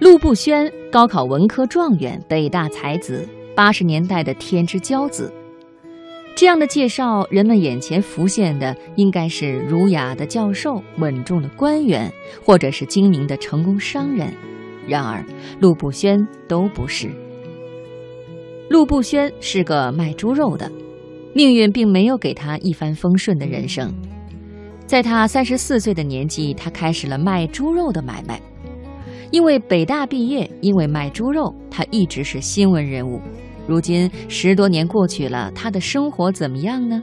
陆步轩，高考文科状元，北大才子，八十年代的天之骄子。这样的介绍，人们眼前浮现的应该是儒雅的教授、稳重的官员，或者是精明的成功商人。然而，陆步轩都不是。陆步轩是个卖猪肉的，命运并没有给他一帆风顺的人生。在他三十四岁的年纪，他开始了卖猪肉的买卖。因为北大毕业，因为卖猪肉，他一直是新闻人物。如今十多年过去了，他的生活怎么样呢？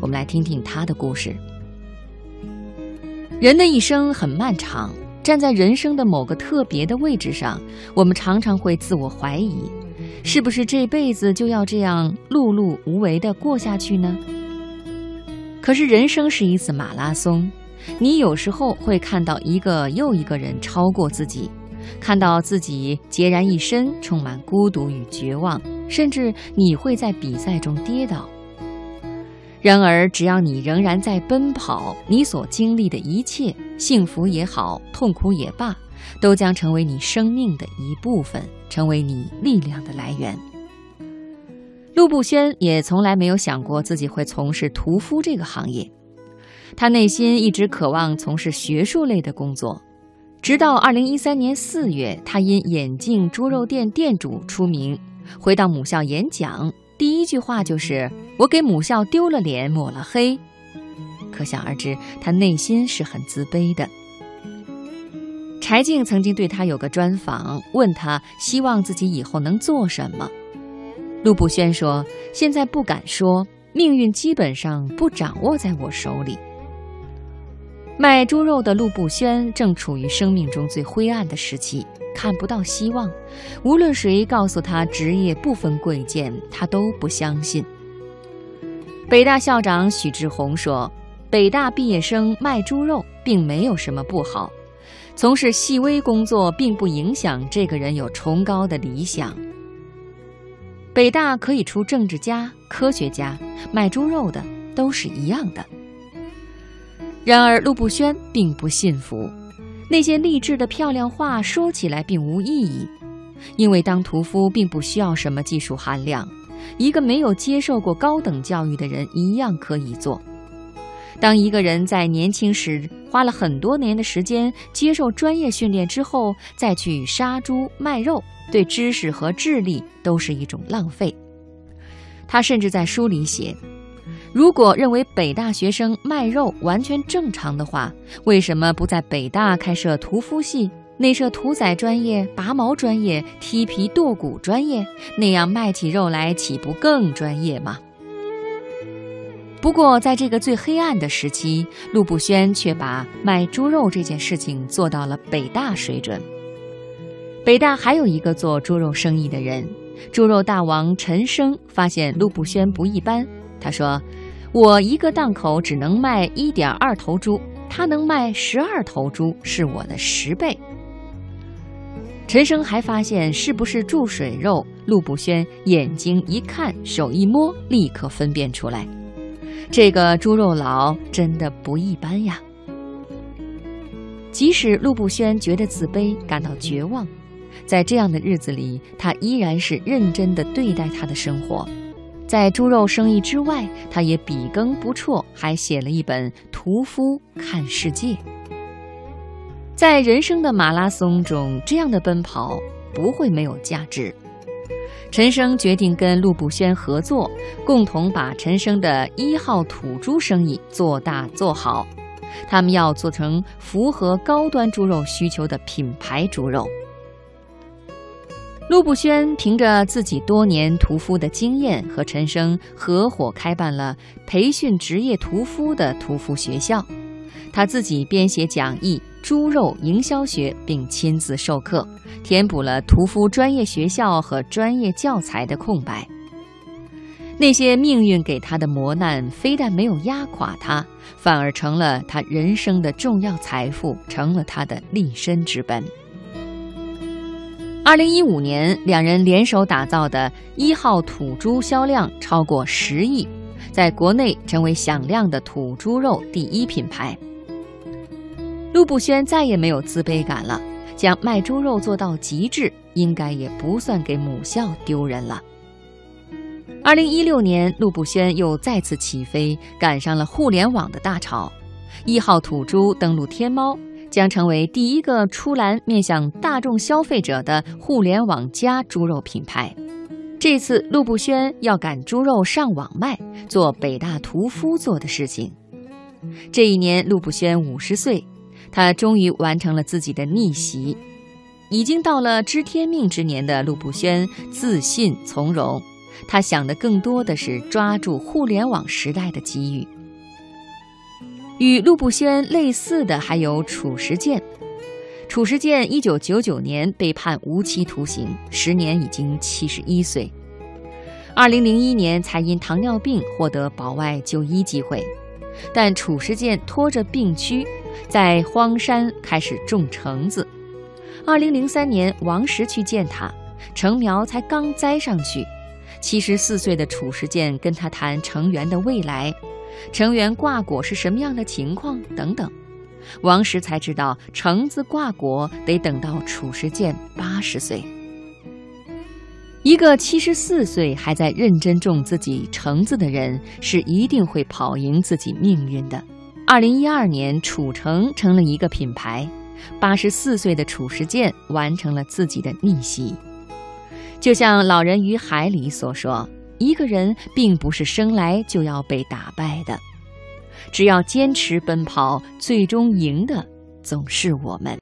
我们来听听他的故事。人的一生很漫长，站在人生的某个特别的位置上，我们常常会自我怀疑：是不是这辈子就要这样碌碌无为的过下去呢？可是人生是一次马拉松。你有时候会看到一个又一个人超过自己，看到自己孑然一身，充满孤独与绝望，甚至你会在比赛中跌倒。然而，只要你仍然在奔跑，你所经历的一切，幸福也好，痛苦也罢，都将成为你生命的一部分，成为你力量的来源。陆步轩也从来没有想过自己会从事屠夫这个行业。他内心一直渴望从事学术类的工作，直到二零一三年四月，他因眼镜猪肉店店主出名，回到母校演讲，第一句话就是“我给母校丢了脸，抹了黑”。可想而知，他内心是很自卑的。柴静曾经对他有个专访，问他希望自己以后能做什么。陆步轩说：“现在不敢说，命运基本上不掌握在我手里。”卖猪肉的陆步轩正处于生命中最灰暗的时期，看不到希望。无论谁告诉他职业不分贵贱，他都不相信。北大校长许志宏说：“北大毕业生卖猪肉并没有什么不好，从事细微工作并不影响这个人有崇高的理想。北大可以出政治家、科学家，卖猪肉的都是一样的。”然而，陆步轩并不信服，那些励志的漂亮话说起来并无意义，因为当屠夫并不需要什么技术含量，一个没有接受过高等教育的人一样可以做。当一个人在年轻时花了很多年的时间接受专业训练之后，再去杀猪卖肉，对知识和智力都是一种浪费。他甚至在书里写。如果认为北大学生卖肉完全正常的话，为什么不在北大开设屠夫系、内设屠宰专业、拔毛专业、剔皮剁骨专业？那样卖起肉来岂不更专业吗？不过，在这个最黑暗的时期，陆步轩却把卖猪肉这件事情做到了北大水准。北大还有一个做猪肉生意的人，猪肉大王陈生，发现陆步轩不一般，他说。我一个档口只能卖一点二头猪，他能卖十二头猪，是我的十倍。陈生还发现是不是注水肉，陆步轩眼睛一看，手一摸，立刻分辨出来。这个猪肉佬真的不一般呀！即使陆步轩觉得自卑，感到绝望，在这样的日子里，他依然是认真的对待他的生活。在猪肉生意之外，他也笔耕不辍，还写了一本《屠夫看世界》。在人生的马拉松中，这样的奔跑不会没有价值。陈生决定跟陆步轩合作，共同把陈生的一号土猪生意做大做好。他们要做成符合高端猪肉需求的品牌猪肉。陆步轩凭着自己多年屠夫的经验，和陈生合伙开办了培训职业屠夫的屠夫学校。他自己编写讲义《猪肉营销学》，并亲自授课，填补了屠夫专业学校和专业教材的空白。那些命运给他的磨难，非但没有压垮他，反而成了他人生的重要财富，成了他的立身之本。二零一五年，两人联手打造的一号土猪销量超过十亿，在国内成为响亮的土猪肉第一品牌。陆步轩再也没有自卑感了，将卖猪肉做到极致，应该也不算给母校丢人了。二零一六年，陆步轩又再次起飞，赶上了互联网的大潮。一号土猪登陆天猫，将成为第一个出栏面向大众消费者的互联网加猪肉品牌。这次陆步轩要赶猪肉上网卖，做北大屠夫做的事情。这一年，陆步轩五十岁，他终于完成了自己的逆袭。已经到了知天命之年的陆步轩，自信从容。他想的更多的是抓住互联网时代的机遇。与陆步轩类似的还有褚时健。褚时健一九九九年被判无期徒刑，时年已经七十一岁。二零零一年才因糖尿病获得保外就医机会，但褚时健拖着病躯，在荒山开始种橙子。二零零三年，王石去见他，橙苗才刚栽上去。七十四岁的褚时健跟他谈成员的未来，成员挂果是什么样的情况等等。王石才知道，橙子挂果得等到褚时健八十岁。一个七十四岁还在认真种自己橙子的人，是一定会跑赢自己命运的。二零一二年，褚橙成了一个品牌，八十四岁的褚时健完成了自己的逆袭。就像《老人与海》里所说，一个人并不是生来就要被打败的，只要坚持奔跑，最终赢的总是我们。